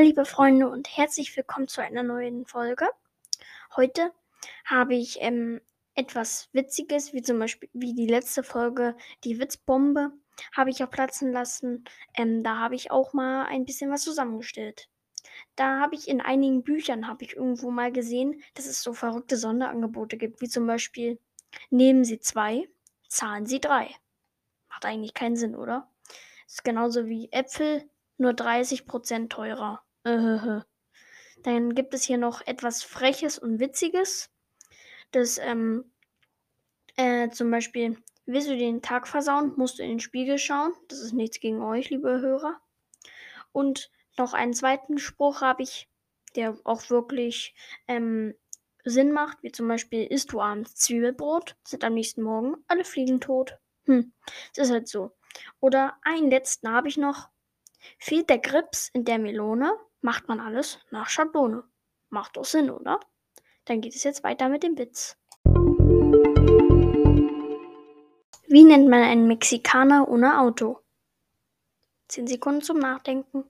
liebe Freunde und herzlich willkommen zu einer neuen Folge. Heute habe ich ähm, etwas Witziges, wie zum Beispiel wie die letzte Folge, die Witzbombe, habe ich auch platzen lassen. Ähm, da habe ich auch mal ein bisschen was zusammengestellt. Da habe ich in einigen Büchern habe ich irgendwo mal gesehen, dass es so verrückte Sonderangebote gibt, wie zum Beispiel nehmen Sie zwei, zahlen Sie drei. Macht eigentlich keinen Sinn, oder? Ist genauso wie Äpfel nur 30% teurer. Dann gibt es hier noch etwas Freches und Witziges. Das, ähm, äh, zum Beispiel, willst du den Tag versauen, musst du in den Spiegel schauen. Das ist nichts gegen euch, liebe Hörer. Und noch einen zweiten Spruch habe ich, der auch wirklich ähm, Sinn macht, wie zum Beispiel, isst du abends Zwiebelbrot, sind am nächsten Morgen alle Fliegen tot. Hm, das ist halt so. Oder einen letzten habe ich noch. Fehlt der Grips in der Melone, macht man alles nach Schablone. Macht doch Sinn, oder? Dann geht es jetzt weiter mit dem Witz. Wie nennt man einen Mexikaner ohne Auto? 10 Sekunden zum Nachdenken.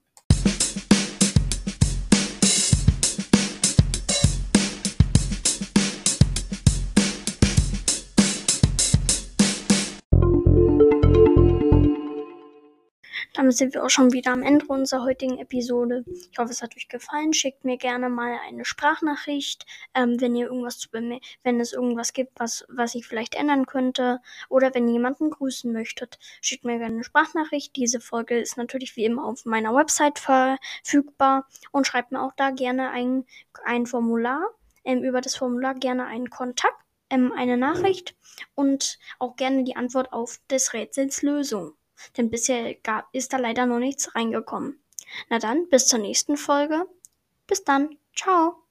Damit sind wir auch schon wieder am Ende unserer heutigen Episode. Ich hoffe, es hat euch gefallen. Schickt mir gerne mal eine Sprachnachricht, ähm, wenn ihr irgendwas zu wenn es irgendwas gibt, was, was ich vielleicht ändern könnte. Oder wenn ihr jemanden grüßen möchtet, schickt mir gerne eine Sprachnachricht. Diese Folge ist natürlich wie immer auf meiner Website verfügbar. Und schreibt mir auch da gerne ein, ein Formular. Ähm, über das Formular gerne einen Kontakt, ähm, eine Nachricht und auch gerne die Antwort auf des Rätsels Lösung denn bisher gab, ist da leider noch nichts reingekommen. Na dann, bis zur nächsten Folge. Bis dann. Ciao.